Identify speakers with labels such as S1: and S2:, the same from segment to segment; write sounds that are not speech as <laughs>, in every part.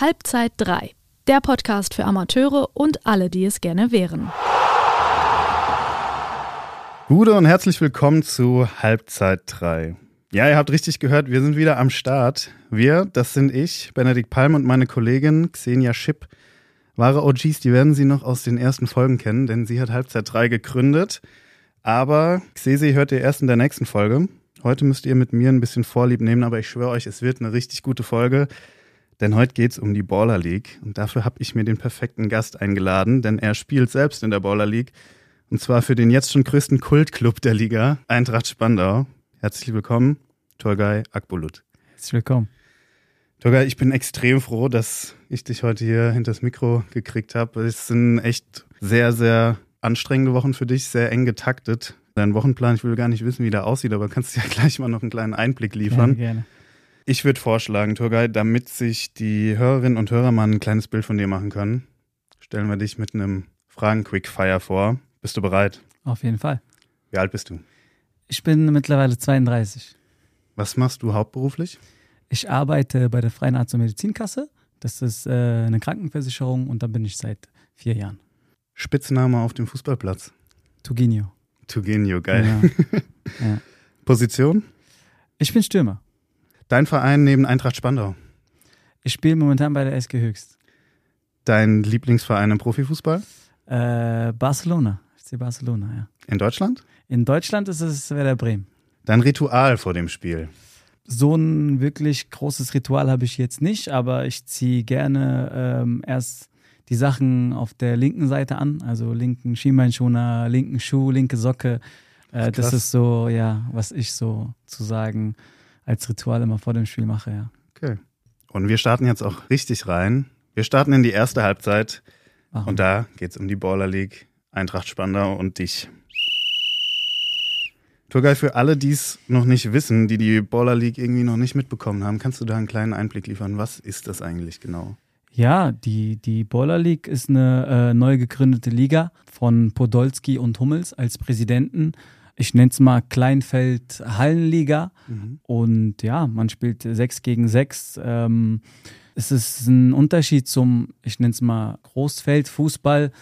S1: Halbzeit 3, der Podcast für Amateure und alle, die es gerne wären.
S2: Gute und herzlich willkommen zu Halbzeit 3. Ja, ihr habt richtig gehört, wir sind wieder am Start. Wir, das sind ich, Benedikt Palm und meine Kollegin Xenia Schipp. Wahre OGs, die werden Sie noch aus den ersten Folgen kennen, denn sie hat Halbzeit 3 gegründet. Aber Xesi hört ihr erst in der nächsten Folge. Heute müsst ihr mit mir ein bisschen Vorlieb nehmen, aber ich schwöre euch, es wird eine richtig gute Folge. Denn heute geht es um die Baller League und dafür habe ich mir den perfekten Gast eingeladen, denn er spielt selbst in der Baller League und zwar für den jetzt schon größten Kultclub der Liga, Eintracht Spandau. Herzlich willkommen, Torgay Akbulut.
S3: Herzlich willkommen.
S2: Torgay, ich bin extrem froh, dass ich dich heute hier hinter das Mikro gekriegt habe. Es sind echt sehr, sehr anstrengende Wochen für dich, sehr eng getaktet. Dein Wochenplan, ich will gar nicht wissen, wie der aussieht, aber kannst du ja <laughs> gleich mal noch einen kleinen Einblick liefern.
S3: Gerne, gerne.
S2: Ich würde vorschlagen, Turgay, damit sich die Hörerinnen und Hörer mal ein kleines Bild von dir machen können, stellen wir dich mit einem Fragen-Quickfire vor. Bist du bereit?
S3: Auf jeden Fall.
S2: Wie alt bist du?
S3: Ich bin mittlerweile 32.
S2: Was machst du hauptberuflich?
S3: Ich arbeite bei der Freien Arzt- und Medizinkasse. Das ist äh, eine Krankenversicherung und da bin ich seit vier Jahren.
S2: Spitzname auf dem Fußballplatz?
S3: Tuginio.
S2: Tuginio, geil.
S3: Ja. <laughs> ja.
S2: Position?
S3: Ich bin Stürmer.
S2: Dein Verein neben Eintracht Spandau?
S3: Ich spiele momentan bei der SG Höchst.
S2: Dein Lieblingsverein im Profifußball?
S3: Äh, Barcelona. FC Barcelona, ja.
S2: In Deutschland?
S3: In Deutschland ist es Werder Bremen.
S2: Dein Ritual vor dem Spiel?
S3: So ein wirklich großes Ritual habe ich jetzt nicht, aber ich ziehe gerne ähm, erst die Sachen auf der linken Seite an, also linken Schienbeinschoner, linken Schuh, linke Socke. Äh, das ist so, ja, was ich so zu sagen als Ritual immer vor dem Spiel mache, ja.
S2: Okay. Und wir starten jetzt auch richtig rein. Wir starten in die erste Halbzeit.
S3: Machen.
S2: Und da geht es um die Baller League, Eintracht Spandau und dich. Turgay, für alle, die es noch nicht wissen, die die Baller League irgendwie noch nicht mitbekommen haben, kannst du da einen kleinen Einblick liefern? Was ist das eigentlich genau?
S3: Ja, die, die Baller League ist eine äh, neu gegründete Liga von Podolski und Hummels als Präsidenten. Ich nenne es mal Kleinfeld-Hallenliga. Mhm. Und ja, man spielt sechs gegen sechs. Ähm, es ist ein Unterschied zum, ich nenne es mal Großfeld-Fußball,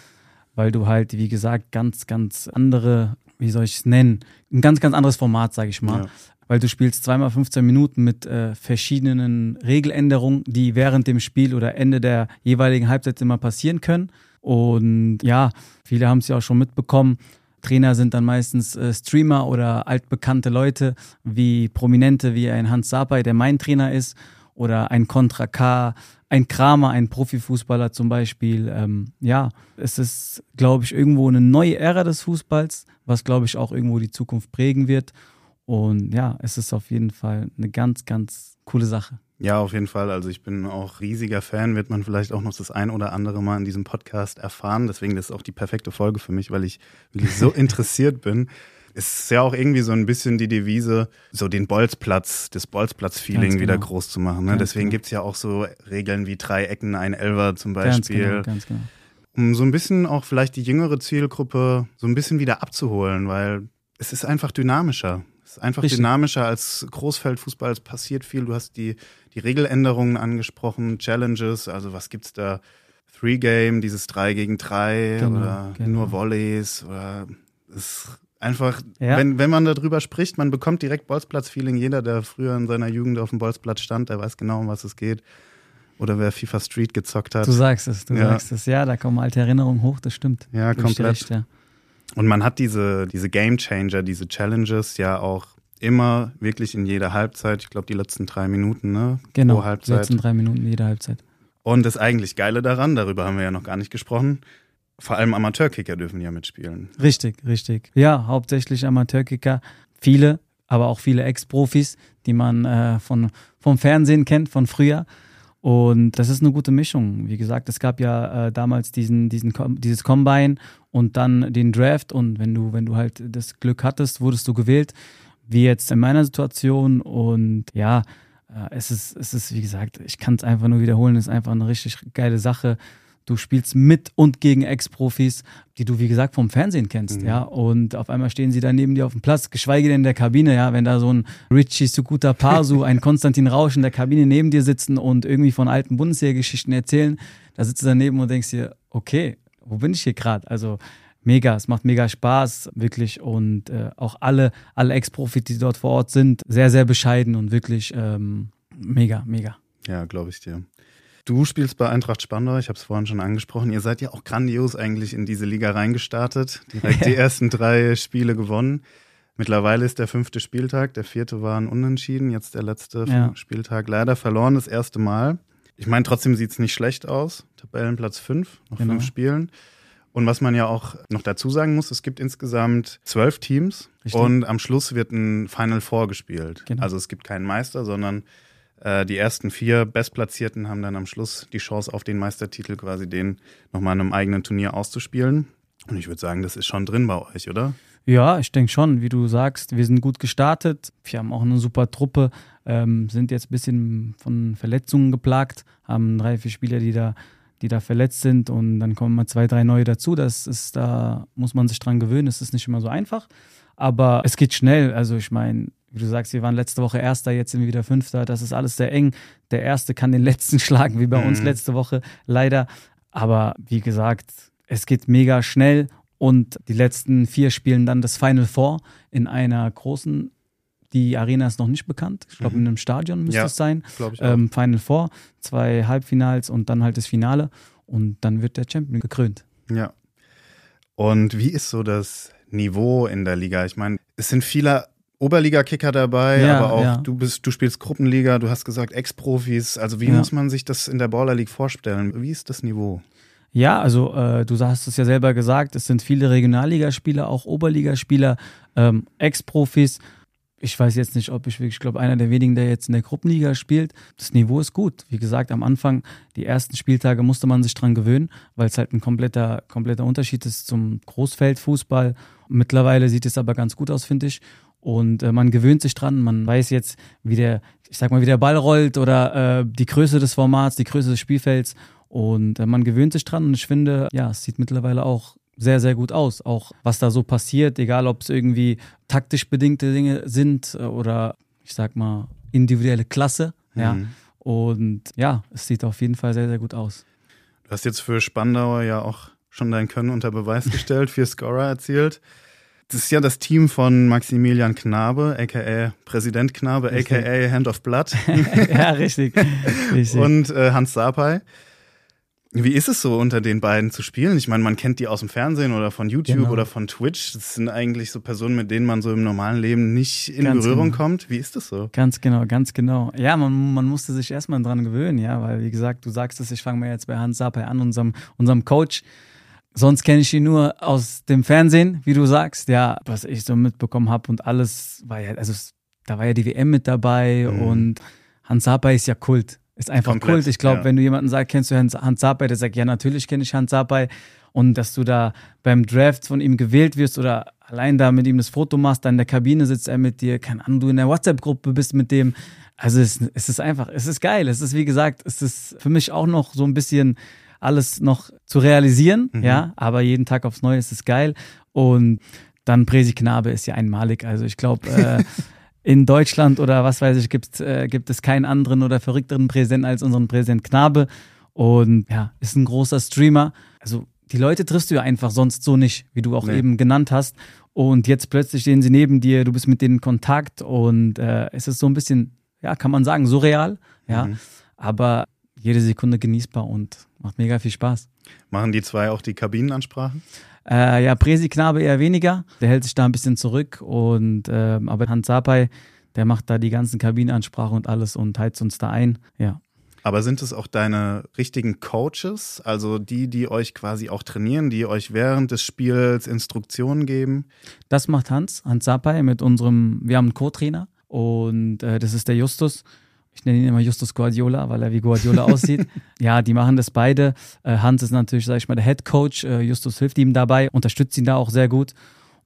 S3: weil du halt, wie gesagt, ganz, ganz andere, wie soll ich es nennen, ein ganz, ganz anderes Format, sage ich mal. Ja. Weil du spielst zweimal 15 Minuten mit äh, verschiedenen Regeländerungen, die während dem Spiel oder Ende der jeweiligen Halbzeit immer passieren können. Und ja, viele haben es ja auch schon mitbekommen. Trainer sind dann meistens äh, Streamer oder altbekannte Leute, wie Prominente, wie ein Hans Sapai, der mein Trainer ist oder ein Contra K, ein Kramer, ein Profifußballer zum Beispiel. Ähm, ja, es ist, glaube ich, irgendwo eine neue Ära des Fußballs, was, glaube ich, auch irgendwo die Zukunft prägen wird. Und ja, es ist auf jeden Fall eine ganz, ganz coole Sache.
S2: Ja, auf jeden Fall. Also ich bin auch riesiger Fan, wird man vielleicht auch noch das ein oder andere Mal in diesem Podcast erfahren. Deswegen ist es auch die perfekte Folge für mich, weil ich wirklich so <laughs> interessiert bin ist ja auch irgendwie so ein bisschen die Devise, so den Bolzplatz, das Bolzplatz-Feeling genau. wieder groß zu machen. Ne? Deswegen genau. es ja auch so Regeln wie drei Ecken, ein Elver zum Beispiel.
S3: Ganz genau, ganz genau.
S2: Um so ein bisschen auch vielleicht die jüngere Zielgruppe so ein bisschen wieder abzuholen, weil es ist einfach dynamischer. Es ist einfach Richtig. dynamischer als Großfeldfußball. Es passiert viel. Du hast die, die Regeländerungen angesprochen, Challenges, also was gibt's da? Three Game, dieses 3 gegen 3 genau, oder genau. nur Volleys oder es Einfach, ja. wenn, wenn man darüber spricht, man bekommt direkt Bolzplatz-Feeling. Jeder, der früher in seiner Jugend auf dem Bolzplatz stand, der weiß genau, um was es geht. Oder wer FIFA Street gezockt hat.
S3: Du sagst es, du ja. sagst es. Ja, da kommen alte Erinnerungen hoch, das stimmt.
S2: Ja, komplett. Recht, ja. Und man hat diese, diese Game Changer, diese Challenges ja auch immer wirklich in jeder Halbzeit. Ich glaube, die letzten drei Minuten, ne?
S3: Genau, Pro Halbzeit. die letzten drei Minuten jeder Halbzeit.
S2: Und das eigentlich Geile daran, darüber haben wir ja noch gar nicht gesprochen, vor allem Amateurkicker dürfen ja mitspielen.
S3: Richtig, richtig. Ja, hauptsächlich Amateurkicker. Viele, aber auch viele Ex-Profis, die man äh, von, vom Fernsehen kennt, von früher. Und das ist eine gute Mischung. Wie gesagt, es gab ja äh, damals diesen, diesen, dieses Combine und dann den Draft. Und wenn du, wenn du halt das Glück hattest, wurdest du gewählt. Wie jetzt in meiner Situation. Und ja, äh, es ist, es ist, wie gesagt, ich kann es einfach nur wiederholen, es ist einfach eine richtig geile Sache Du spielst mit und gegen Ex-Profis, die du, wie gesagt, vom Fernsehen kennst, mhm. ja. Und auf einmal stehen sie da neben dir auf dem Platz, geschweige denn in der Kabine, ja. Wenn da so ein Richie Sukuta Pasu, <laughs> ein Konstantin Rausch in der Kabine neben dir sitzen und irgendwie von alten Bundesliga-Geschichten erzählen, da sitzt du daneben und denkst dir, okay, wo bin ich hier gerade? Also, mega, es macht mega Spaß, wirklich. Und äh, auch alle, alle Ex-Profis, die dort vor Ort sind, sehr, sehr bescheiden und wirklich ähm, mega, mega.
S2: Ja, glaube ich dir. Du spielst bei Eintracht Spandau, ich habe es vorhin schon angesprochen. Ihr seid ja auch grandios eigentlich in diese Liga reingestartet. Direkt die ersten drei Spiele gewonnen. Mittlerweile ist der fünfte Spieltag, der vierte war ein Unentschieden, jetzt der letzte ja. Spieltag leider verloren, das erste Mal. Ich meine, trotzdem sieht es nicht schlecht aus. Tabellenplatz fünf, noch genau. fünf Spielen. Und was man ja auch noch dazu sagen muss, es gibt insgesamt zwölf Teams Richtig. und am Schluss wird ein Final Four gespielt. Genau. Also es gibt keinen Meister, sondern die ersten vier Bestplatzierten haben dann am Schluss die Chance auf den Meistertitel, quasi den nochmal in einem eigenen Turnier auszuspielen. Und ich würde sagen, das ist schon drin bei euch, oder?
S3: Ja, ich denke schon, wie du sagst, wir sind gut gestartet. Wir haben auch eine super Truppe, ähm, sind jetzt ein bisschen von Verletzungen geplagt, haben drei, vier Spieler, die da die da verletzt sind und dann kommen mal zwei, drei neue dazu. Das ist, da muss man sich dran gewöhnen. Es ist nicht immer so einfach, aber es geht schnell. Also ich meine, wie du sagst, wir waren letzte Woche Erster, jetzt sind wir wieder Fünfter. Das ist alles sehr eng. Der Erste kann den Letzten <laughs> schlagen, wie bei mhm. uns letzte Woche, leider. Aber wie gesagt, es geht mega schnell und die letzten vier spielen dann das Final Four in einer großen die Arena ist noch nicht bekannt. Ich glaube, mhm. in einem Stadion müsste ja, es sein. Ähm, Final Four, zwei Halbfinals und dann halt das Finale. Und dann wird der Champion gekrönt.
S2: Ja. Und wie ist so das Niveau in der Liga? Ich meine, es sind viele Oberliga-Kicker dabei, ja, aber auch ja. du bist, du spielst Gruppenliga, du hast gesagt Ex-Profis. Also wie ja. muss man sich das in der Baller League vorstellen? Wie ist das Niveau?
S3: Ja, also äh, du hast es ja selber gesagt, es sind viele Regionalligaspieler, auch Oberligaspieler, ähm, Ex-Profis ich weiß jetzt nicht, ob ich wirklich, ich glaube, einer der wenigen, der jetzt in der Gruppenliga spielt. Das Niveau ist gut. Wie gesagt, am Anfang, die ersten Spieltage musste man sich dran gewöhnen, weil es halt ein kompletter, kompletter Unterschied ist zum Großfeldfußball. Mittlerweile sieht es aber ganz gut aus, finde ich. Und äh, man gewöhnt sich dran. Man weiß jetzt, wie der, ich sag mal, wie der Ball rollt oder äh, die Größe des Formats, die Größe des Spielfelds. Und äh, man gewöhnt sich dran. Und ich finde, ja, es sieht mittlerweile auch sehr, sehr gut aus. Auch was da so passiert, egal ob es irgendwie taktisch bedingte Dinge sind äh, oder ich sag mal individuelle Klasse. Mhm. Ja. Und ja, es sieht auf jeden Fall sehr, sehr gut aus.
S2: Du hast jetzt für Spandauer ja auch schon dein Können unter Beweis gestellt, <laughs> vier Scorer erzielt. Das ist ja das Team von Maximilian Knabe, aka Präsident Knabe, aka Hand of Blood. <laughs>
S3: ja, richtig. richtig.
S2: Und äh, Hans Sapai. Wie ist es so, unter den beiden zu spielen? Ich meine, man kennt die aus dem Fernsehen oder von YouTube genau. oder von Twitch. Das sind eigentlich so Personen, mit denen man so im normalen Leben nicht in ganz Berührung genau. kommt. Wie ist das so?
S3: Ganz genau, ganz genau. Ja, man, man musste sich erstmal dran gewöhnen, ja, weil wie gesagt, du sagst es, ich fange mal jetzt bei Hans Sapai an, unserem, unserem Coach. Sonst kenne ich ihn nur aus dem Fernsehen, wie du sagst, ja, was ich so mitbekommen habe und alles war ja, also da war ja die WM mit dabei mhm. und Hans Sapai ist ja Kult. Ist einfach Komplett, Kult. Ich glaube, ja. wenn du jemanden sagst, kennst du Hans, Hans Sapai, der sagt, ja, natürlich kenne ich Hans Sapai. Und dass du da beim Draft von ihm gewählt wirst oder allein da mit ihm das Foto machst, dann in der Kabine sitzt er mit dir, keine Ahnung, du in der WhatsApp-Gruppe bist mit dem. Also es, es ist einfach, es ist geil. Es ist, wie gesagt, es ist für mich auch noch so ein bisschen alles noch zu realisieren, mhm. ja, aber jeden Tag aufs Neue ist es geil. Und dann Presi Knabe ist ja einmalig. Also ich glaube, äh, <laughs> in Deutschland oder was weiß ich, gibt, äh, gibt es keinen anderen oder verrückteren Präsidenten als unseren Präsident Knabe. Und ja, ist ein großer Streamer. Also die Leute triffst du ja einfach sonst so nicht, wie du auch nee. eben genannt hast. Und jetzt plötzlich stehen sie neben dir, du bist mit denen in Kontakt und äh, es ist so ein bisschen, ja, kann man sagen, surreal, ja. Mhm. Aber jede Sekunde genießbar und macht mega viel Spaß.
S2: Machen die zwei auch die Kabinenansprachen?
S3: Äh, ja, Presi Knabe eher weniger. Der hält sich da ein bisschen zurück. Und äh, aber Hans Sapai, der macht da die ganzen Kabinenansprachen und alles und heizt uns da ein. Ja.
S2: Aber sind es auch deine richtigen Coaches, also die, die euch quasi auch trainieren, die euch während des Spiels Instruktionen geben?
S3: Das macht Hans, Hans Sapai mit unserem, wir haben einen Co-Trainer und äh, das ist der Justus ich nenne ihn immer Justus Guardiola, weil er wie Guardiola <laughs> aussieht. Ja, die machen das beide. Äh, Hans ist natürlich, sag ich mal, der Head Coach. Äh, Justus hilft ihm dabei, unterstützt ihn da auch sehr gut.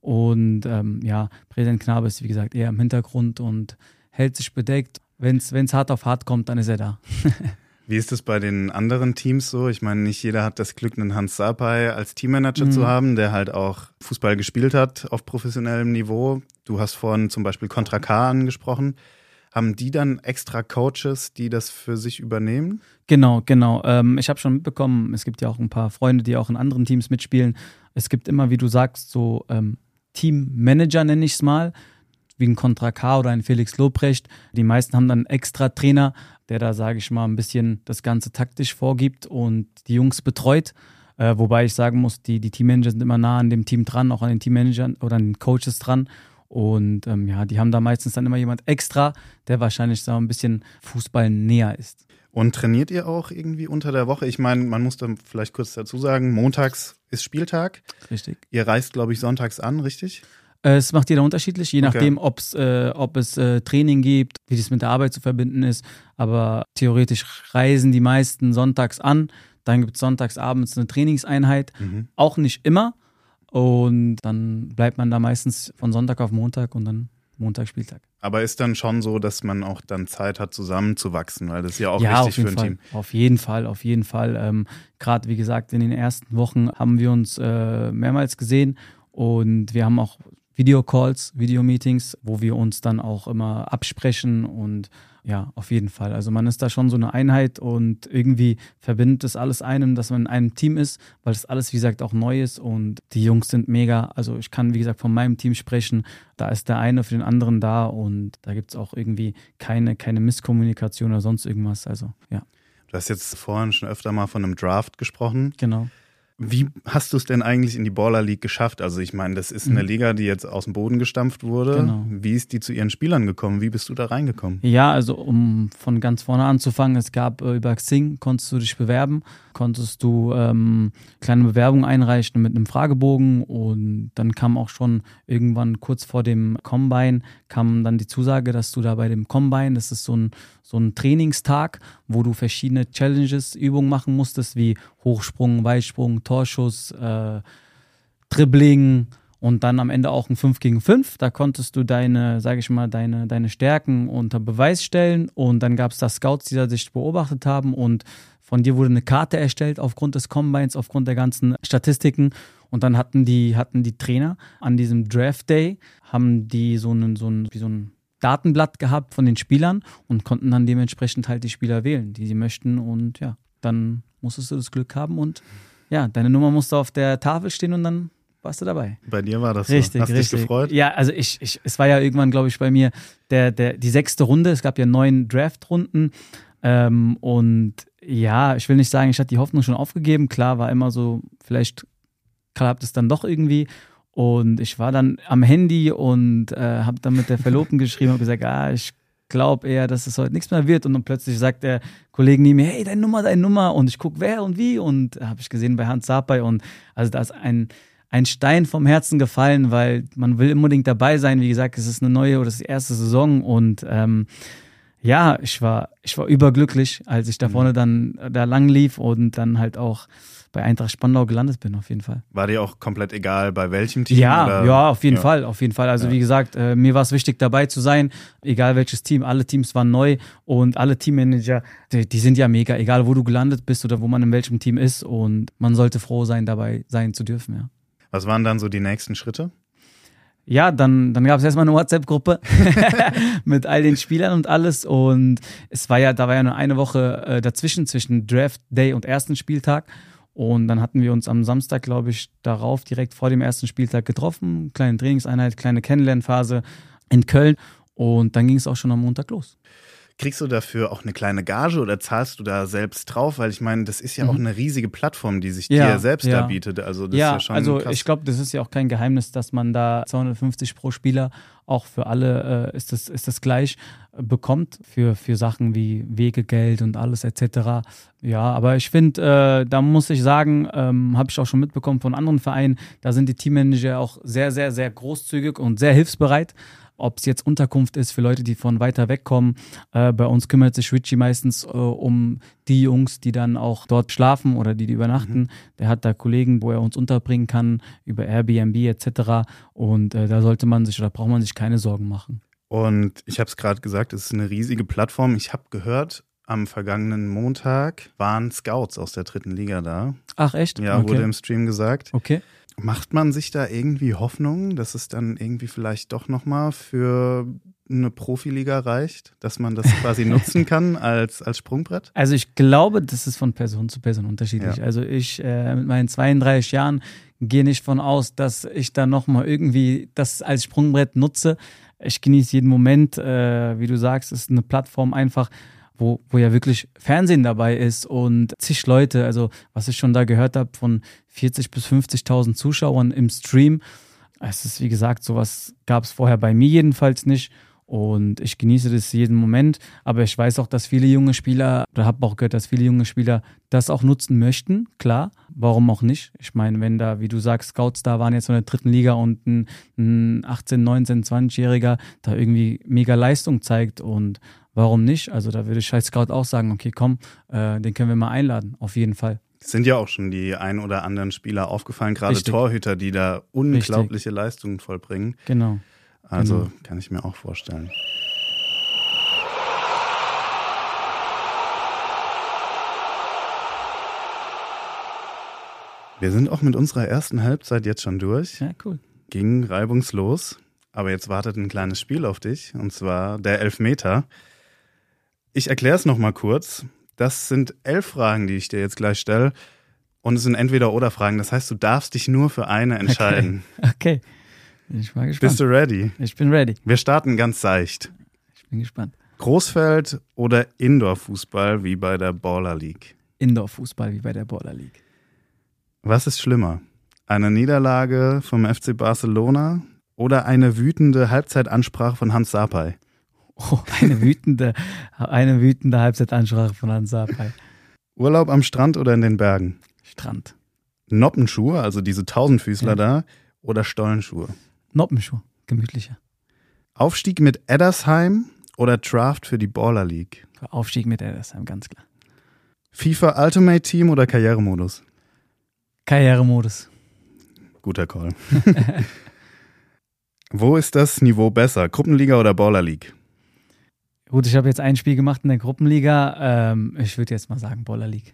S3: Und ähm, ja, Präsident Knabe ist, wie gesagt, eher im Hintergrund und hält sich bedeckt. Wenn es hart auf hart kommt, dann ist er da. <laughs>
S2: Wie ist es bei den anderen Teams so? Ich meine, nicht jeder hat das Glück, einen Hans Sapai als Teammanager mhm. zu haben, der halt auch Fußball gespielt hat auf professionellem Niveau. Du hast vorhin zum Beispiel Contra K angesprochen. Haben die dann extra Coaches, die das für sich übernehmen?
S3: Genau, genau. Ähm, ich habe schon mitbekommen, es gibt ja auch ein paar Freunde, die auch in anderen Teams mitspielen. Es gibt immer, wie du sagst, so ähm, Teammanager, nenne ich es mal, wie ein Contra K oder ein Felix Lobrecht. Die meisten haben dann extra Trainer, der da, sage ich mal, ein bisschen das Ganze taktisch vorgibt und die Jungs betreut. Äh, wobei ich sagen muss, die, die Teammanager sind immer nah an dem Team dran, auch an den Teammanagern oder an den Coaches dran. Und ähm, ja, die haben da meistens dann immer jemand extra, der wahrscheinlich so ein bisschen Fußball näher ist.
S2: Und trainiert ihr auch irgendwie unter der Woche? Ich meine, man muss da vielleicht kurz dazu sagen, montags ist Spieltag.
S3: Richtig.
S2: Ihr reist, glaube ich, sonntags an, richtig?
S3: Äh, es macht jeder unterschiedlich, je nachdem, okay. ob's, äh, ob es äh, Training gibt, wie das mit der Arbeit zu verbinden ist. Aber theoretisch reisen die meisten sonntags an. Dann gibt es sonntags abends eine Trainingseinheit. Mhm. Auch nicht immer. Und dann bleibt man da meistens von Sonntag auf Montag und dann Montag Spieltag.
S2: Aber ist dann schon so, dass man auch dann Zeit hat, zusammenzuwachsen, weil das ist ja auch ja, wichtig für ein
S3: Fall.
S2: Team.
S3: Auf jeden Fall, auf jeden Fall. Ähm, Gerade wie gesagt, in den ersten Wochen haben wir uns äh, mehrmals gesehen und wir haben auch Videocalls, Videomeetings, wo wir uns dann auch immer absprechen und ja, auf jeden Fall. Also man ist da schon so eine Einheit und irgendwie verbindet es alles einem, dass man in einem Team ist, weil es alles, wie gesagt, auch neu ist und die Jungs sind mega. Also ich kann, wie gesagt, von meinem Team sprechen. Da ist der eine für den anderen da und da gibt es auch irgendwie keine, keine Misskommunikation oder sonst irgendwas. Also ja.
S2: Du hast jetzt vorhin schon öfter mal von einem Draft gesprochen.
S3: Genau.
S2: Wie hast du es denn eigentlich in die Baller League geschafft? Also ich meine, das ist eine mhm. Liga, die jetzt aus dem Boden gestampft wurde. Genau. Wie ist die zu ihren Spielern gekommen? Wie bist du da reingekommen?
S3: Ja, also um von ganz vorne anzufangen, es gab äh, über Xing, konntest du dich bewerben, konntest du ähm, kleine Bewerbung einreichen mit einem Fragebogen und dann kam auch schon irgendwann kurz vor dem Combine, kam dann die Zusage, dass du da bei dem Combine, das ist so ein, so ein Trainingstag, wo du verschiedene Challenges, Übungen machen musstest, wie Hochsprung, Weitsprung, Torschuss, äh, Dribbling und dann am Ende auch ein 5 gegen 5. Da konntest du deine, sage ich mal, deine, deine Stärken unter Beweis stellen und dann gab es da Scouts, die da sich beobachtet haben und von dir wurde eine Karte erstellt aufgrund des Combines, aufgrund der ganzen Statistiken und dann hatten die, hatten die Trainer an diesem Draft Day, haben die so einen, so einen, wie so ein Datenblatt gehabt von den Spielern und konnten dann dementsprechend halt die Spieler wählen, die sie möchten. Und ja, dann musstest du das Glück haben und ja, deine Nummer musste auf der Tafel stehen und dann warst du dabei.
S2: Bei dir war das
S3: richtig, so. Hast richtig. dich gefreut? Ja, also ich, ich, es war ja irgendwann, glaube ich, bei mir der, der, die sechste Runde. Es gab ja neun Draft-Runden. Ähm, und ja, ich will nicht sagen, ich hatte die Hoffnung schon aufgegeben. Klar, war immer so, vielleicht klappt es dann doch irgendwie. Und ich war dann am Handy und äh, habe dann mit der Verlobten geschrieben und gesagt, ah, ich glaube eher, dass es heute nichts mehr wird. Und dann plötzlich sagt der Kollege neben mir, hey, deine Nummer, deine Nummer. Und ich gucke, wer und wie. Und habe ich gesehen bei Hans Sapai. Und also da ist ein, ein Stein vom Herzen gefallen, weil man will unbedingt dabei sein. Wie gesagt, es ist eine neue oder das ist die erste Saison. Und ähm, ja, ich war, ich war überglücklich, als ich da mhm. vorne dann da lang lief und dann halt auch bei Eintracht Spandau gelandet bin, auf jeden Fall.
S2: War dir auch komplett egal, bei welchem Team?
S3: Ja, oder? ja, auf jeden ja. Fall, auf jeden Fall. Also ja. wie gesagt, äh, mir war es wichtig, dabei zu sein, egal welches Team. Alle Teams waren neu und alle Teammanager, die, die sind ja mega, egal wo du gelandet bist oder wo man in welchem Team ist. Und man sollte froh sein, dabei sein zu dürfen, ja.
S2: Was waren dann so die nächsten Schritte?
S3: ja, dann, dann gab es erstmal eine WhatsApp-Gruppe <laughs> <laughs> mit all den Spielern und alles. Und es war ja, da war ja nur eine Woche äh, dazwischen, zwischen Draft Day und ersten Spieltag. Und dann hatten wir uns am Samstag, glaube ich, darauf direkt vor dem ersten Spieltag getroffen. Kleine Trainingseinheit, kleine Kennenlernphase in Köln. Und dann ging es auch schon am Montag los.
S2: Kriegst du dafür auch eine kleine Gage oder zahlst du da selbst drauf? Weil ich meine, das ist ja mhm. auch eine riesige Plattform, die sich ja, dir selbst
S3: ja.
S2: da bietet. Also das
S3: ja,
S2: ist ja schon
S3: also
S2: krass.
S3: ich glaube, das ist ja auch kein Geheimnis, dass man da 250 pro Spieler auch für alle äh, ist, das, ist das gleich äh, bekommt für, für Sachen wie Wegegeld und alles etc. Ja, aber ich finde, äh, da muss ich sagen, ähm, habe ich auch schon mitbekommen von anderen Vereinen, da sind die Teammanager auch sehr, sehr, sehr großzügig und sehr hilfsbereit ob es jetzt Unterkunft ist für Leute, die von weiter weg kommen. Äh, bei uns kümmert sich Richie meistens äh, um die Jungs, die dann auch dort schlafen oder die, die übernachten. Mhm. Der hat da Kollegen, wo er uns unterbringen kann, über Airbnb etc. Und äh, da sollte man sich oder braucht man sich keine Sorgen machen.
S2: Und ich habe es gerade gesagt, es ist eine riesige Plattform. Ich habe gehört, am vergangenen Montag waren Scouts aus der dritten Liga da.
S3: Ach, echt?
S2: Ja,
S3: okay.
S2: wurde im Stream gesagt.
S3: Okay.
S2: Macht man sich da irgendwie Hoffnung, dass es dann irgendwie vielleicht doch nochmal für eine Profiliga reicht, dass man das quasi <laughs> nutzen kann als, als Sprungbrett?
S3: Also ich glaube, das ist von Person zu Person unterschiedlich.
S2: Ja.
S3: Also ich äh, mit meinen 32 Jahren gehe nicht von aus, dass ich da nochmal irgendwie das als Sprungbrett nutze. Ich genieße jeden Moment, äh, wie du sagst, ist eine Plattform einfach, wo, wo ja wirklich Fernsehen dabei ist und zig Leute, also was ich schon da gehört habe, von 40 bis 50.000 Zuschauern im Stream. Es ist, wie gesagt, sowas gab es vorher bei mir jedenfalls nicht. Und ich genieße das jeden Moment. Aber ich weiß auch, dass viele junge Spieler, oder habe auch gehört, dass viele junge Spieler das auch nutzen möchten. Klar, warum auch nicht? Ich meine, wenn da, wie du sagst, Scouts da waren jetzt in der dritten Liga und ein 18, 19, 20-Jähriger da irgendwie mega Leistung zeigt und warum nicht? Also da würde ich als Scout auch sagen, okay, komm, äh, den können wir mal einladen, auf jeden Fall.
S2: Sind ja auch schon die ein oder anderen Spieler aufgefallen, gerade
S3: Richtig.
S2: Torhüter, die da unglaubliche Leistungen vollbringen.
S3: Genau.
S2: Also
S3: Genau.
S2: kann ich mir auch vorstellen. Wir sind auch mit unserer ersten Halbzeit jetzt schon durch.
S3: Ja, cool.
S2: Ging reibungslos. Aber jetzt wartet ein kleines Spiel auf dich, und zwar der Elfmeter. Ich erkläre es nochmal kurz. Das sind elf Fragen, die ich dir jetzt gleich stelle. Und es sind Entweder-Oder-Fragen. Das heißt, du darfst dich nur für eine entscheiden.
S3: Okay. Bin ich mal gespannt.
S2: Bist du ready?
S3: ich bin ready.
S2: Wir starten ganz seicht.
S3: Ich bin gespannt.
S2: Großfeld oder Indoor-Fußball wie bei der Baller League?
S3: Indoor-Fußball wie bei der Baller League.
S2: Was ist schlimmer? Eine Niederlage vom FC Barcelona oder eine wütende Halbzeitansprache von Hans Sapai?
S3: Oh, <laughs> eine wütende, eine wütende Halbzeitansprache von Hans Sapai.
S2: Urlaub am Strand oder in den Bergen?
S3: Strand.
S2: Noppenschuhe, also diese Tausendfüßler
S3: Ja.
S2: da, oder Stollenschuhe?
S3: Noppenschuh. Gemütlicher.
S2: Aufstieg mit Eddersheim oder Draft für die Baller League?
S3: Aufstieg mit Edersheim, ganz klar.
S2: FIFA Ultimate Team oder Karrieremodus?
S3: Karrieremodus.
S2: Guter Call. <laughs> Wo ist das Niveau besser? Gruppenliga oder Baller League?
S3: Gut, ich habe jetzt ein Spiel gemacht in der Gruppenliga. Ähm, ich würde jetzt mal sagen Baller League.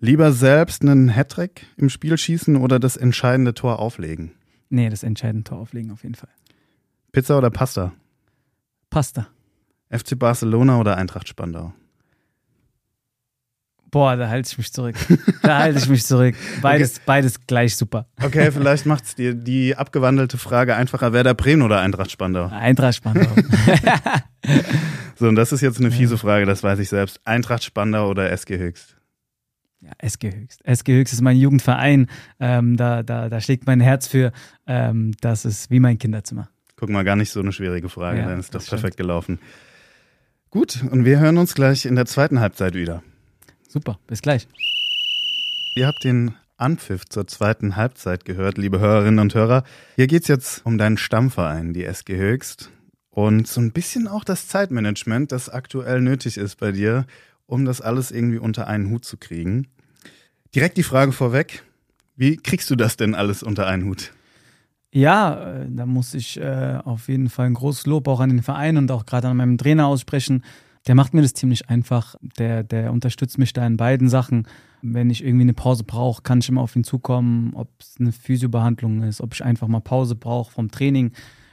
S2: Lieber selbst einen Hattrick im Spiel schießen oder das entscheidende Tor auflegen?
S3: Nee, das entscheidende Tor auflegen auf jeden Fall.
S2: Pizza oder Pasta?
S3: Pasta.
S2: FC Barcelona oder Eintracht Spandau?
S3: Boah, da halte ich mich zurück. Da halte ich mich zurück. <laughs> Beides, beides gleich super.
S2: Okay, vielleicht macht es dir die abgewandelte Frage einfacher. Werder Bremen oder Eintracht Spandau?
S3: Eintracht Spandau. <laughs>
S2: So, und das ist jetzt eine fiese Frage, das weiß ich selbst. Eintracht Spandau oder SG Höchst?
S3: Ja, SG Höchst. SG Höchst ist mein Jugendverein. Ähm, da, da, da schlägt mein Herz für. Ähm, das ist wie mein Kinderzimmer.
S2: Guck mal, gar nicht so eine schwierige Frage,
S3: Ja,
S2: dann ist doch
S3: das
S2: perfekt gelaufen. Gut, und wir hören uns gleich in der zweiten Halbzeit wieder.
S3: Super, bis gleich.
S2: Ihr habt den Anpfiff zur zweiten Halbzeit gehört, liebe Hörerinnen und Hörer. Hier geht's jetzt um deinen Stammverein, die SG Höchst. Und so ein bisschen auch das Zeitmanagement, das aktuell nötig ist bei dir, um das alles irgendwie unter einen Hut zu kriegen. Direkt die Frage vorweg. Wie kriegst du das denn alles unter einen Hut?
S3: Ja, äh, da muss ich äh, auf jeden Fall ein großes Lob auch an den Verein und auch gerade an meinem Trainer aussprechen. Der macht mir das ziemlich einfach. Der, der unterstützt mich da in beiden Sachen. Wenn ich irgendwie eine Pause brauche, kann ich immer auf ihn zukommen, ob es eine Physiobehandlung ist, ob ich einfach mal Pause brauche vom Training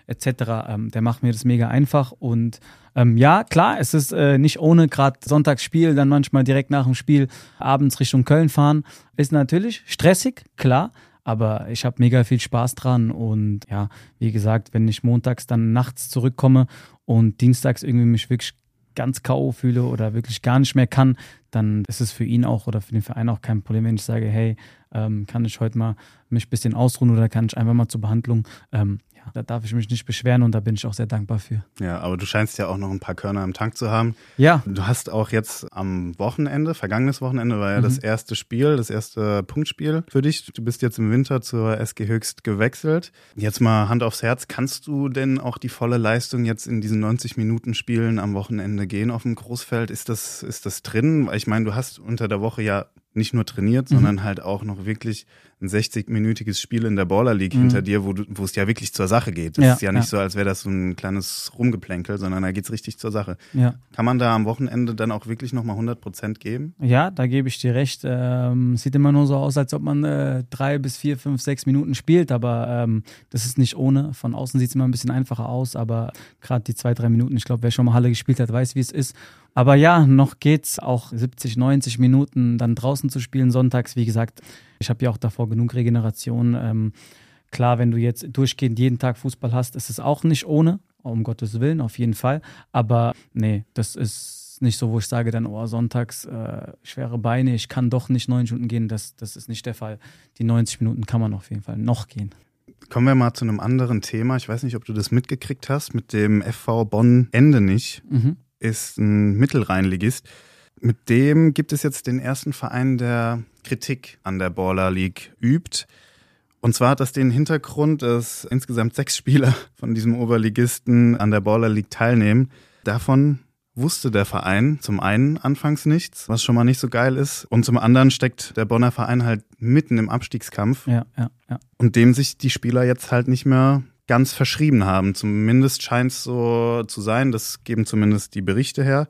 S3: etc. Ähm, der macht mir das mega einfach. Und ähm, ja, klar, es ist äh, nicht ohne gerade Sonntagsspiel, dann manchmal direkt nach dem Spiel abends Richtung Köln fahren. Ist natürlich stressig, klar. Aber ich habe mega viel Spaß dran und ja, wie gesagt, wenn ich montags dann nachts zurückkomme und dienstags irgendwie mich wirklich ganz K.O. fühle oder wirklich gar nicht mehr kann, dann ist es für ihn auch oder für den Verein auch kein Problem, wenn ich sage, hey, ähm, kann ich heute mal mich ein bisschen ausruhen oder kann ich einfach mal zur Behandlung. Ähm, da darf ich mich nicht beschweren und da bin ich auch sehr dankbar für.
S2: Ja, aber du scheinst ja auch noch ein paar Körner im Tank zu haben.
S3: Ja,
S2: Du hast auch jetzt am Wochenende, vergangenes Wochenende war ja das erste Spiel, das erste Punktspiel für dich. Du bist jetzt im Winter zur SG Höchst gewechselt. Jetzt mal Hand aufs Herz, kannst du denn auch die volle Leistung jetzt in diesen 90 Minuten Spielen am Wochenende gehen auf dem Großfeld? Ist das, ist das drin? Weil ich meine, du hast unter der Woche ja nicht nur trainiert, sondern halt auch noch wirklich ein 60-minütiges Spiel in der Baller League hinter dir, wo, du, wo es ja wirklich zur Sache geht. Das
S3: Ja,
S2: ist ja nicht
S3: ja.
S2: so, als wäre das so ein kleines Rumgeplänkel, sondern da geht's richtig zur Sache.
S3: Ja.
S2: Kann man da am Wochenende dann auch wirklich nochmal 100 Prozent geben?
S3: Ja, da gebe ich dir recht. Ähm, sieht immer nur so aus, als ob man äh, drei bis vier, fünf, sechs Minuten spielt, aber ähm, das ist nicht ohne. Von außen sieht es immer ein bisschen einfacher aus, aber gerade die zwei, drei Minuten, ich glaube, wer schon mal Halle gespielt hat, weiß, wie es ist. Aber ja, noch geht's auch 70, 90 Minuten dann draußen zu spielen sonntags. Wie gesagt, ich habe ja auch davor genug Regeneration. Ähm, klar, wenn du jetzt durchgehend jeden Tag Fußball hast, ist es auch nicht ohne, um Gottes Willen, auf jeden Fall. Aber nee, das ist nicht so, wo ich sage dann, oh, sonntags äh, schwere Beine, ich kann doch nicht neun Stunden gehen. Das, das ist nicht der Fall. Die 90 Minuten kann man auf jeden Fall noch gehen.
S2: Kommen wir mal zu einem anderen Thema. Ich weiß nicht, ob du das mitgekriegt hast. Mit dem FV Bonn Ende nicht
S3: Mhm.
S2: Ist ein Mittelrheinligist. Mit dem gibt es jetzt den ersten Verein, der Kritik an der Baller League übt. Und zwar hat das den Hintergrund, dass insgesamt sechs Spieler von diesem Oberligisten an der Baller League teilnehmen. Davon wusste der Verein zum einen anfangs nichts, was schon mal nicht so geil ist. Und zum anderen steckt der Bonner Verein halt mitten im Abstiegskampf
S3: Ja, ja, ja.
S2: und dem sich die Spieler jetzt halt nicht mehr ganz verschrieben haben. Zumindest scheint es so zu sein, das geben zumindest die Berichte her.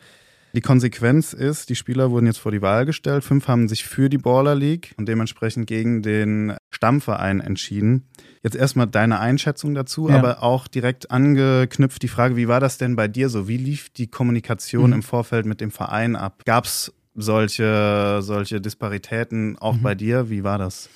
S2: Die Konsequenz ist, die Spieler wurden jetzt vor die Wahl gestellt. Fünf haben sich für die Baller League und dementsprechend gegen den Stammverein entschieden. Jetzt erstmal deine Einschätzung dazu,
S3: Ja.
S2: aber auch direkt angeknüpft die Frage, wie war das denn bei dir so? Wie lief die Kommunikation
S3: Mhm.
S2: im Vorfeld mit dem Verein ab? Gab es solche, solche Disparitäten auch
S3: Mhm.
S2: bei dir? Wie war das?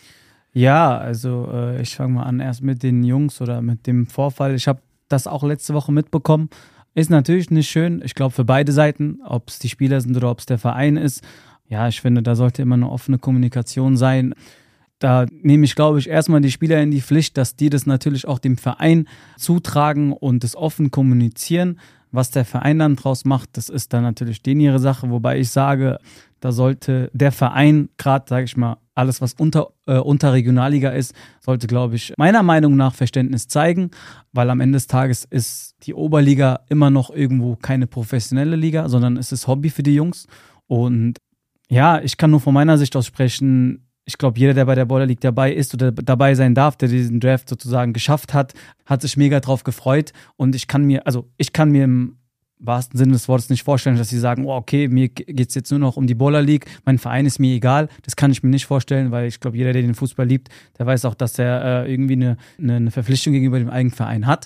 S3: Ja, also äh, ich fange mal an erst mit den Jungs oder mit dem Vorfall. Ich habe das auch letzte Woche mitbekommen. Ist natürlich nicht schön. Ich glaube für beide Seiten, ob es die Spieler sind oder ob es der Verein ist. Ja, ich finde, da sollte immer eine offene Kommunikation sein. Da nehme ich, glaube ich, erstmal die Spieler in die Pflicht, dass die das natürlich auch dem Verein zutragen und es offen kommunizieren. Was der Verein dann draus macht, das ist dann natürlich denen ihre Sache. Wobei ich sage, da sollte der Verein, gerade sage ich mal, alles, was unter, äh, unter Regionalliga ist, sollte, glaube ich, meiner Meinung nach Verständnis zeigen, weil am Ende des Tages ist die Oberliga immer noch irgendwo keine professionelle Liga, sondern es ist Hobby für die Jungs. Und ja, ich kann nur von meiner Sicht aus sprechen. Ich glaube, jeder, der bei der Baller League dabei ist oder dabei sein darf, der diesen Draft sozusagen geschafft hat, hat sich mega drauf gefreut. Und ich kann mir, also ich kann mir im wahrsten Sinne des Wortes nicht vorstellen, dass sie sagen, oh, okay, mir geht es jetzt nur noch um die Baller League, mein Verein ist mir egal. Das kann ich mir nicht vorstellen, weil ich glaube, jeder, der den Fußball liebt, der weiß auch, dass er äh, irgendwie eine, eine, eine Verpflichtung gegenüber dem eigenen Verein hat.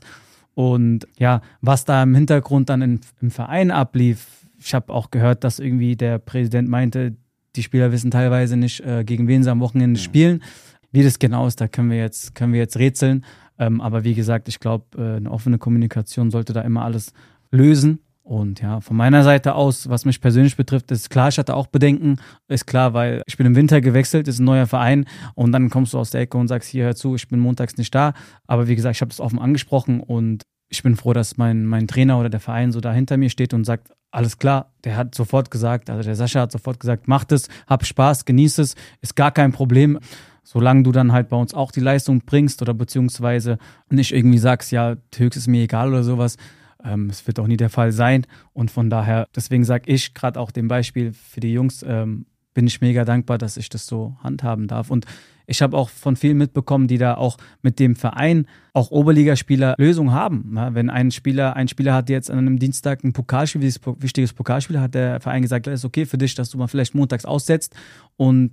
S3: Und ja, was da im Hintergrund dann in, im Verein ablief, ich habe auch gehört, dass irgendwie der Präsident meinte, die Spieler wissen teilweise nicht, äh, gegen wen sie am Wochenende
S2: Ja.
S3: spielen. Wie das genau ist, da können wir jetzt, können wir jetzt rätseln. Ähm, aber wie gesagt, ich glaube, äh, eine offene Kommunikation sollte da immer alles lösen. Und ja, von meiner Seite aus, was mich persönlich betrifft, ist klar, ich hatte auch Bedenken. Ist klar, weil ich bin im Winter gewechselt, ist ein neuer Verein und dann kommst du aus der Ecke und sagst, hier hör zu, ich bin montags nicht da. Aber wie gesagt, ich habe das offen angesprochen und ich bin froh, dass mein, mein Trainer oder der Verein so da hinter mir steht und sagt, alles klar, der hat sofort gesagt, also der Sascha hat sofort gesagt, mach das, hab Spaß, genieß es, ist gar kein Problem. Solange du dann halt bei uns auch die Leistung bringst oder beziehungsweise nicht irgendwie sagst, ja, höchst ist mir egal oder sowas, ähm, es wird auch nie der Fall sein. Und von daher, deswegen sage ich gerade auch dem Beispiel für die Jungs, ähm, bin ich mega dankbar, dass ich das so handhaben darf. Und ich habe auch von vielen mitbekommen, die da auch mit dem Verein auch Oberligaspieler Lösungen haben. Ja, wenn ein Spieler, ein Spieler hat jetzt an einem Dienstag ein Pokalspiel, dieses wichtiges Pokalspiel, hat der Verein gesagt, ist okay für dich, dass du mal vielleicht montags aussetzt und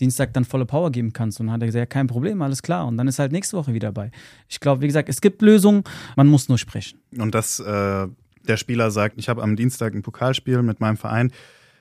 S3: Dienstag dann volle Power geben kannst. Und dann hat er gesagt, ja, kein Problem, alles klar. Und dann ist halt nächste Woche wieder bei. Ich glaube, wie gesagt, es gibt Lösungen, man muss nur sprechen.
S2: Und dass äh, der Spieler sagt, ich habe am Dienstag ein Pokalspiel mit meinem Verein,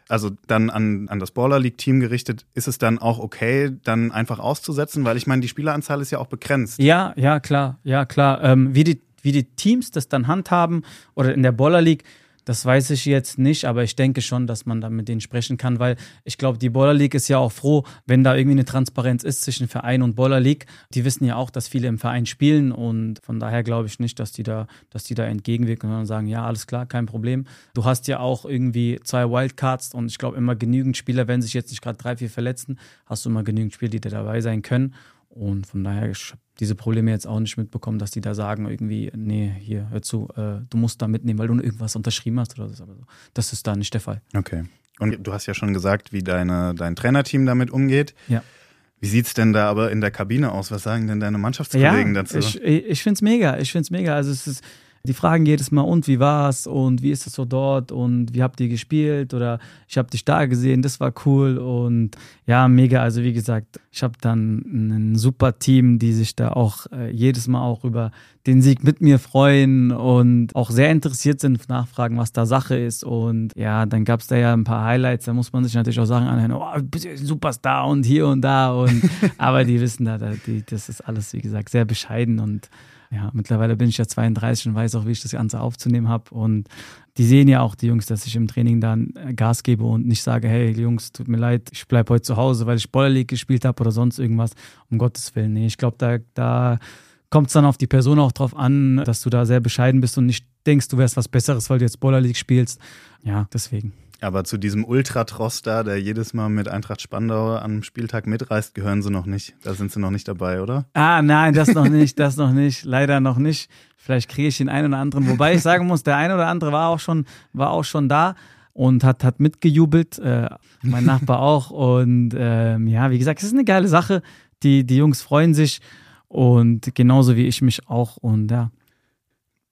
S2: also dann an, an das Baller League Team gerichtet, ist es dann auch okay, dann einfach auszusetzen? Weil ich meine, die Spieleranzahl ist ja auch begrenzt.
S3: Ja, ja, klar, ja, klar. Ähm, wie, die, wie die Teams das dann handhaben oder in der Baller League, das weiß ich jetzt nicht, aber ich denke schon, dass man da mit denen sprechen kann, weil ich glaube, die Baller League ist ja auch froh, wenn da irgendwie eine Transparenz ist zwischen Verein und Baller League. Die wissen ja auch, dass viele im Verein spielen und von daher glaube ich nicht, dass die da, dass die da entgegenwirken, sondern sagen, ja, alles klar, kein Problem. Du hast ja auch irgendwie zwei Wildcards und ich glaube immer genügend Spieler, wenn sich jetzt nicht gerade drei, vier verletzen, hast du immer genügend Spieler, die da dabei sein können. Und von daher, ich habe diese Probleme jetzt auch nicht mitbekommen, dass die da sagen, irgendwie, nee, hier, hör zu, äh, du musst da mitnehmen, weil du irgendwas unterschrieben hast oder so. Aber so. Das ist da nicht der Fall.
S2: Okay. Und du hast ja schon gesagt, wie deine, dein Trainerteam damit umgeht.
S3: Ja.
S2: Wie sieht es denn da aber in der Kabine aus? Was sagen denn deine Mannschaftskollegen
S3: ja,
S2: dazu?
S3: Ich, ich finde es mega. Ich finde es mega. Also es ist, die fragen jedes Mal, und wie war's und wie ist es so dort und wie habt ihr gespielt oder ich habe dich da gesehen, das war cool und ja, mega. Also wie gesagt, ich habe dann ein super Team, die sich da auch äh, jedes Mal auch über den Sieg mit mir freuen und auch sehr interessiert sind, nachfragen, was da Sache ist. Und ja, dann gab es da ja ein paar Highlights, da muss man sich natürlich auch Sachen anhören, oh, bist du ein Superstar und hier und da. Und <laughs> aber die wissen da, die, das ist alles, wie gesagt, sehr bescheiden und ja, mittlerweile bin ich ja 32 und weiß auch, wie ich das Ganze aufzunehmen habe. Und die sehen ja auch, die Jungs, dass ich im Training dann Gas gebe und nicht sage, hey Jungs, tut mir leid, ich bleibe heute zu Hause, weil ich Boiler League gespielt habe oder sonst irgendwas. Um Gottes Willen. Nee, ich glaube, da, da kommt es dann auf die Person auch drauf an, dass du da sehr bescheiden bist und nicht denkst, du wärst was Besseres, weil du jetzt Boiler League spielst. Ja, deswegen.
S2: Aber zu diesem Ultratross da, der jedes Mal mit Eintracht Spandau am Spieltag mitreist, gehören sie noch nicht. Da sind sie noch nicht dabei, oder?
S3: Ah, nein, das noch nicht, das noch nicht. Leider noch nicht. Vielleicht kriege ich den einen oder anderen. Wobei ich sagen muss, der eine oder andere war auch schon, war auch schon da und hat, hat mitgejubelt. Äh, mein Nachbar auch. Und ähm, ja, wie gesagt, es ist eine geile Sache. Die, die Jungs freuen sich und genauso wie ich mich auch. Und ja,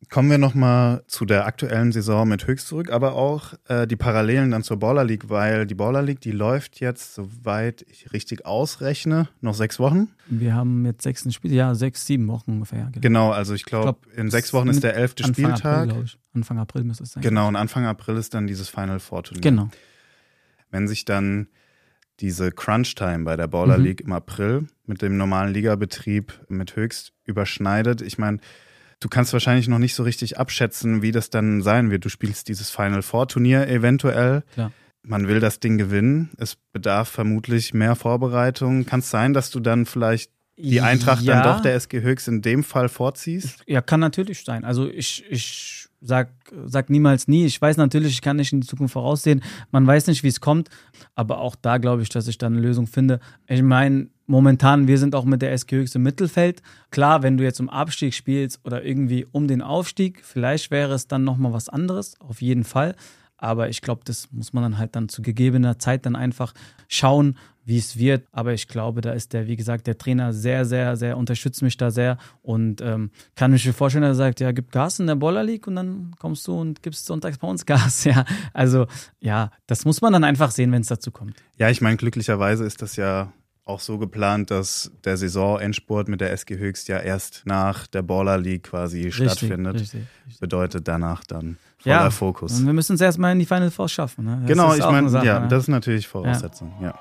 S2: Kommen wir nochmal zu der aktuellen Saison mit Höchst zurück, aber auch äh, die Parallelen dann zur Baller League, weil die Baller League, die läuft jetzt, soweit ich richtig ausrechne, noch sechs Wochen.
S3: Wir haben jetzt sechs Spiele, ja, sechs, sieben Wochen ungefähr.
S2: Genau, genau also ich glaube, glaub, in sechs Wochen ist der elfte
S3: Anfang
S2: Spieltag.
S3: April, ich. Anfang April müsste es sein.
S2: Genau, und Anfang April ist dann dieses Final Four Turnier.
S3: Genau.
S2: Wenn sich dann diese Crunch Time bei der Baller mhm. League im April mit dem normalen Ligabetrieb mit Höchst überschneidet, ich meine, Du kannst wahrscheinlich noch nicht so richtig abschätzen, wie das dann sein wird. Du spielst dieses Final Four Turnier eventuell.
S3: Klar.
S2: Man will das Ding gewinnen. Es bedarf vermutlich mehr Vorbereitung. Kann es sein, dass du dann vielleicht die Eintracht ja. dann doch der SG Höchst in dem Fall vorziehst?
S3: Ja, kann natürlich sein. Also ich, ich sag, sag niemals nie. Ich weiß natürlich, ich kann nicht in die Zukunft voraussehen. Man weiß nicht, wie es kommt. Aber auch da glaube ich, dass ich dann eine Lösung finde. Ich meine, momentan, wir sind auch mit der SG Höchst im Mittelfeld. Klar, wenn du jetzt um Abstieg spielst oder irgendwie um den Aufstieg, vielleicht wäre es dann nochmal was anderes, auf jeden Fall. Aber ich glaube, das muss man dann halt dann zu gegebener Zeit dann einfach schauen, wie es wird. Aber ich glaube, da ist der, wie gesagt, der Trainer sehr, sehr, sehr unterstützt mich da sehr und ähm, kann mich vorstellen, er sagt, ja, gib Gas in der Boller League und dann kommst du und gibst sonntags bei uns <laughs> Gas. Ja, also ja, das muss man dann einfach sehen, wenn es dazu kommt.
S2: Ja, ich meine, glücklicherweise ist das ja auch so geplant, dass der Saisonendsport mit der SG Höchst ja erst nach der Baller League quasi richtig, stattfindet. Richtig, richtig. Bedeutet danach dann voller ja, Fokus.
S3: Und wir müssen uns erstmal in die Final Four schaffen. Ne?
S2: Genau, ich meine, ja, ne? das ist natürlich Voraussetzung, ja. ja.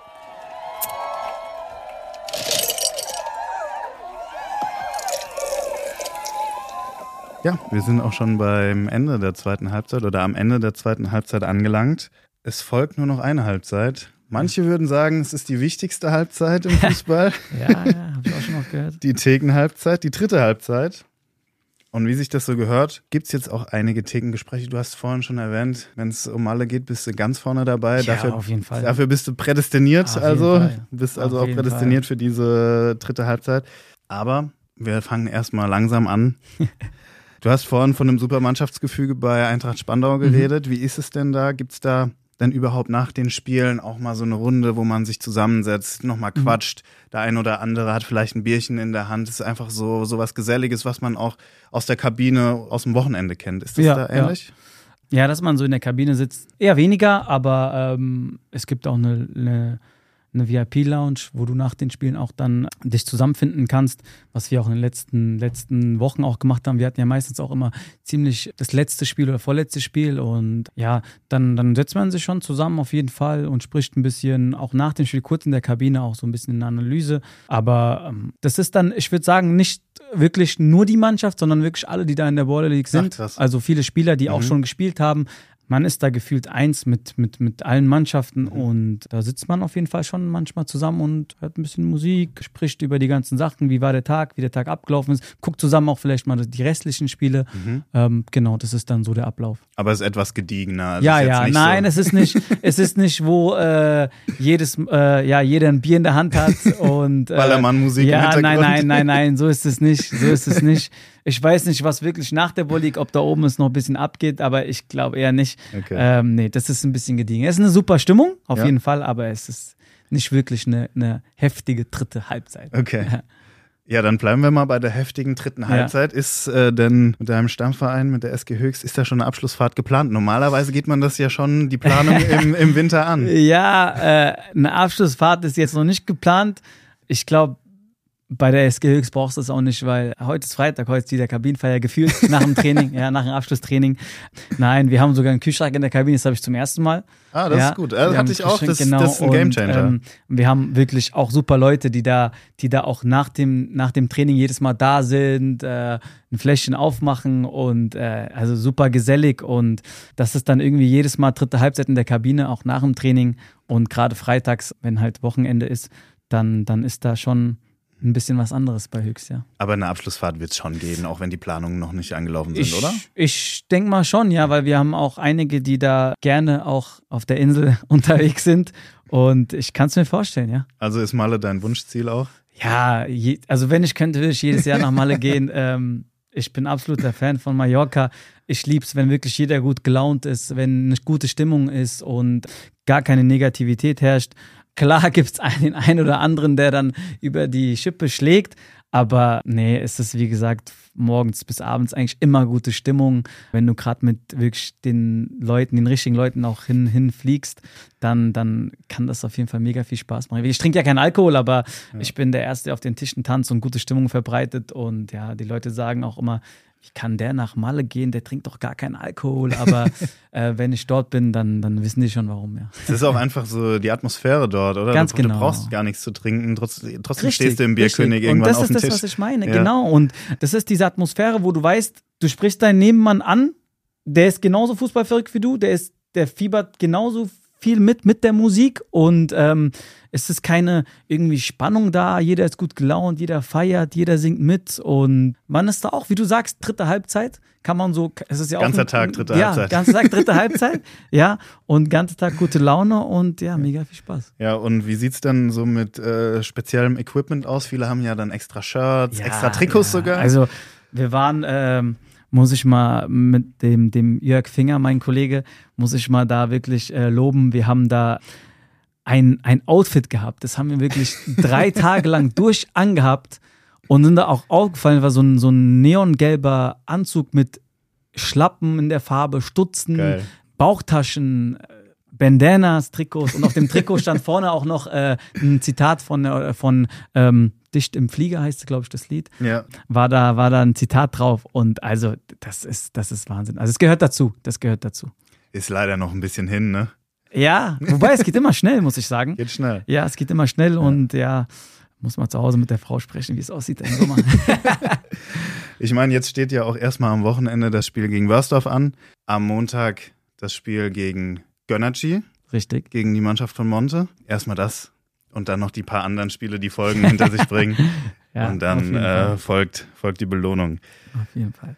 S2: Ja, wir sind auch schon beim Ende der zweiten Halbzeit oder am Ende der zweiten Halbzeit angelangt. Es folgt nur noch eine Halbzeit. Manche würden sagen, es ist die wichtigste Halbzeit im Fußball. <laughs>
S3: ja, ja, habe ich auch schon noch gehört.
S2: Die Thekenhalbzeit, die dritte Halbzeit. Und wie sich das so gehört, gibt es jetzt auch einige Thekengespräche. Du hast vorhin schon erwähnt, wenn es um alle geht, bist du ganz vorne dabei.
S3: Ja,
S2: dafür,
S3: auf jeden Fall.
S2: Dafür bist du prädestiniert, auf also bist also auf auch prädestiniert Fall. für diese dritte Halbzeit. Aber wir fangen erstmal langsam an. <laughs> du hast vorhin von einem super Mannschaftsgefüge bei Eintracht Spandau geredet. Mhm. Wie ist es denn da? Gibt es da dann überhaupt nach den Spielen auch mal so eine Runde, wo man sich zusammensetzt, nochmal mhm. quatscht. Mhm. Der ein oder andere hat vielleicht ein Bierchen in der Hand. Das ist einfach so, so was Geselliges, was man auch aus der Kabine, aus dem Wochenende kennt. Ist das ja, da ähnlich?
S3: Ja. ja. dass man so in der Kabine sitzt, eher weniger, aber ähm, es gibt auch eine, eine eine VIP-Lounge, wo du nach den Spielen auch dann dich zusammenfinden kannst, was wir auch in den letzten, letzten Wochen auch gemacht haben. Wir hatten ja meistens auch immer ziemlich das letzte Spiel oder vorletzte Spiel und ja, dann, dann setzt man sich schon zusammen auf jeden Fall und spricht ein bisschen auch nach dem Spiel kurz in der Kabine auch so ein bisschen in der Analyse. Aber ähm, das ist dann, ich würde sagen, nicht wirklich nur die Mannschaft, sondern wirklich alle, die da in der Border League sind. Ach, also viele Spieler, die mhm. auch schon gespielt haben man ist da gefühlt eins mit, mit, mit allen Mannschaften mhm. und da sitzt man auf jeden Fall schon manchmal zusammen und hört ein bisschen Musik, spricht über die ganzen Sachen, wie war der Tag, wie der Tag abgelaufen ist, guckt zusammen auch vielleicht mal die restlichen Spiele. Mhm. Ähm, genau, das ist dann so der Ablauf.
S2: Aber es ist etwas gediegener. Also
S3: ja, ja, nein, so. es ist nicht, <laughs> es ist nicht, wo äh, jedes, äh, ja, jeder ein Bier in der Hand hat <laughs> und
S2: äh, Ballermann-Musik
S3: Ja, nein, nein, nein, nein, so ist es nicht, so ist es nicht. <laughs> Ich weiß nicht, was wirklich nach der Bollig, ob da oben es noch ein bisschen abgeht, aber ich glaube eher nicht. Okay. Ähm, nee, das ist ein bisschen gediegen. Es ist eine super Stimmung, auf ja. jeden Fall, aber es ist nicht wirklich eine, eine heftige dritte Halbzeit.
S2: Okay. <laughs> Ja, dann bleiben wir mal bei der heftigen dritten Halbzeit. Ja. Ist äh, denn mit deinem Stammverein, mit der SG Höchst, ist da schon eine Abschlussfahrt geplant? Normalerweise geht man das ja schon, die Planung <laughs> im, im Winter an.
S3: Ja, äh, eine Abschlussfahrt ist jetzt noch nicht geplant. Ich glaube, bei der SG Höchst brauchst du es auch nicht, weil heute ist Freitag, heute ist wieder Kabinenfeier gefühlt <laughs> nach dem Training, ja, nach dem Abschlusstraining. Nein, wir haben sogar einen Kühlschrank in der Kabine, das habe ich zum ersten Mal.
S2: Ah, das
S3: ja,
S2: ist gut. Das hatte ich auch, das, genau, das ist ein Gamechanger. Ähm,
S3: wir haben wirklich auch super Leute, die da, die da auch nach dem, nach dem Training jedes Mal da sind, äh, ein Fläschchen aufmachen und äh, also super gesellig und das ist dann irgendwie jedes Mal dritte Halbzeit in der Kabine, auch nach dem Training und gerade freitags, wenn halt Wochenende ist, dann, dann ist da schon ein bisschen was anderes bei Höchst, ja.
S2: Aber eine Abschlussfahrt wird es schon geben, auch wenn die Planungen noch nicht angelaufen sind,
S3: ich,
S2: oder?
S3: Ich denke mal schon, ja, weil wir haben auch einige, die da gerne auch auf der Insel <laughs> unterwegs sind. Und ich kann es mir vorstellen, ja.
S2: Also ist Malle dein Wunschziel auch?
S3: Ja, je, also wenn ich könnte, würde ich jedes Jahr nach Malle gehen. <laughs> Ähm, ich bin absoluter Fan von Mallorca. Ich liebe es, wenn wirklich jeder gut gelaunt ist, wenn eine gute Stimmung ist und gar keine Negativität herrscht. Klar gibt es einen, einen oder anderen, der dann über die Schippe schlägt, aber nee, es ist wie gesagt morgens bis abends eigentlich immer gute Stimmung. Wenn du gerade mit wirklich den Leuten, den richtigen Leuten auch hin, hinfliegst, dann, dann kann das auf jeden Fall mega viel Spaß machen. Ich trinke ja keinen Alkohol, aber ja. ich bin der Erste, der auf den Tischen tanzt und gute Stimmung verbreitet. Und ja, die Leute sagen auch immer, kann der nach Malle gehen? Der trinkt doch gar keinen Alkohol. Aber <laughs> äh, wenn ich dort bin, dann, dann wissen die schon warum, ja.
S2: Es ist auch einfach so die Atmosphäre dort, oder?
S3: Ganz
S2: du,
S3: genau.
S2: du brauchst gar nichts zu trinken, trotzdem, trotzdem richtig, stehst du im Bierkönig richtig. irgendwann auf dem Tisch.
S3: Und das ist das, was ich meine, ja. genau. Und das ist diese Atmosphäre, wo du weißt, du sprichst deinen Nebenmann an, der ist genauso fußballverrückt wie du, der ist, der fiebert genauso viel mit mit der Musik und ähm, es ist keine irgendwie Spannung da. Jeder ist gut gelaunt, jeder feiert, jeder singt mit und man ist da auch, wie du sagst, dritte Halbzeit kann man so, es ist ja
S2: ganzer
S3: auch
S2: ganzer Tag dritte
S3: ja,
S2: Halbzeit,
S3: ganzer Tag dritte Halbzeit, <laughs> ja und ganzer Tag gute Laune und ja mega viel Spaß.
S2: Ja und wie sieht's denn so mit äh, speziellem Equipment aus? Viele haben ja dann extra Shirts, ja, extra Trikots
S3: ja.
S2: sogar.
S3: Also wir waren ähm, muss ich mal mit dem, dem Jörg Finger, mein Kollege, muss ich mal da wirklich äh, loben. Wir haben da ein, ein Outfit gehabt. Das haben wir wirklich <laughs> drei Tage lang durch angehabt und sind da auch aufgefallen, war so ein, so ein neongelber Anzug mit Schlappen in der Farbe, Stutzen, Geil. Bauchtaschen, Bandanas, Trikots und auf dem Trikot stand vorne auch noch äh, ein Zitat von, äh, von ähm, Dicht im Flieger heißt, glaube ich, das Lied.
S2: Ja.
S3: War da, war da ein Zitat drauf. Und also, das ist, das ist Wahnsinn. Also, es gehört dazu. Das gehört dazu.
S2: Ist leider noch ein bisschen hin, ne?
S3: Ja, wobei es geht immer schnell, muss ich sagen.
S2: Geht schnell.
S3: Ja, es geht immer schnell ja. und ja, muss man zu Hause mit der Frau sprechen, wie es aussieht im Sommer. <laughs>
S2: ich meine, jetzt steht ja auch erstmal am Wochenende das Spiel gegen Wörsdorf an. Am Montag das Spiel gegen Gönnergy.
S3: Richtig.
S2: Gegen die Mannschaft von Monte. Erstmal das und dann noch die paar anderen Spiele, die Folgen hinter sich bringen. <laughs> Ja, und dann äh, folgt, folgt die Belohnung.
S3: Auf jeden Fall.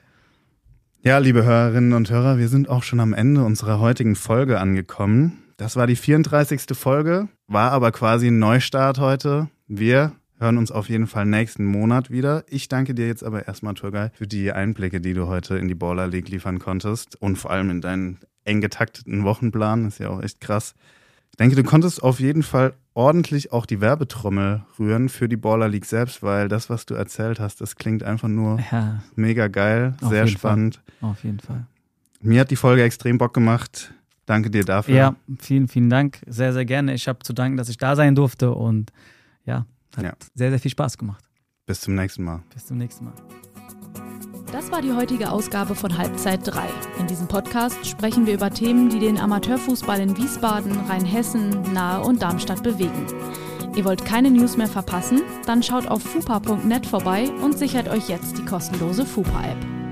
S2: Ja, liebe Hörerinnen und Hörer, wir sind auch schon am Ende unserer heutigen Folge angekommen. Das war die 34. Folge, war aber quasi ein Neustart heute. Wir hören uns auf jeden Fall nächsten Monat wieder. Ich danke dir jetzt aber erstmal, Turgay, für die Einblicke, die du heute in die Baller League liefern konntest und vor allem in deinen eng getakteten Wochenplan. Ist ja auch echt krass. Ich denke, du konntest auf jeden Fall ordentlich auch die Werbetrommel rühren für die Baller League selbst, weil das, was du erzählt hast, das klingt einfach nur ja. mega geil, auf sehr spannend.
S3: Fall. Auf jeden Fall.
S2: Mir hat die Folge extrem Bock gemacht. Danke dir dafür.
S3: Ja, vielen, vielen Dank. Sehr, sehr gerne. Ich habe zu danken, dass ich da sein durfte und ja, hat ja. sehr, sehr viel Spaß gemacht.
S2: Bis zum nächsten Mal.
S3: Bis zum nächsten Mal.
S1: Das war die heutige Ausgabe von Halbzeit 3. In diesem Podcast sprechen wir über Themen, die den Amateurfußball in Wiesbaden, Rheinhessen, Nahe und Darmstadt bewegen. Ihr wollt keine News mehr verpassen? Dann schaut auf fupa.net vorbei und sichert euch jetzt die kostenlose Fupa-App.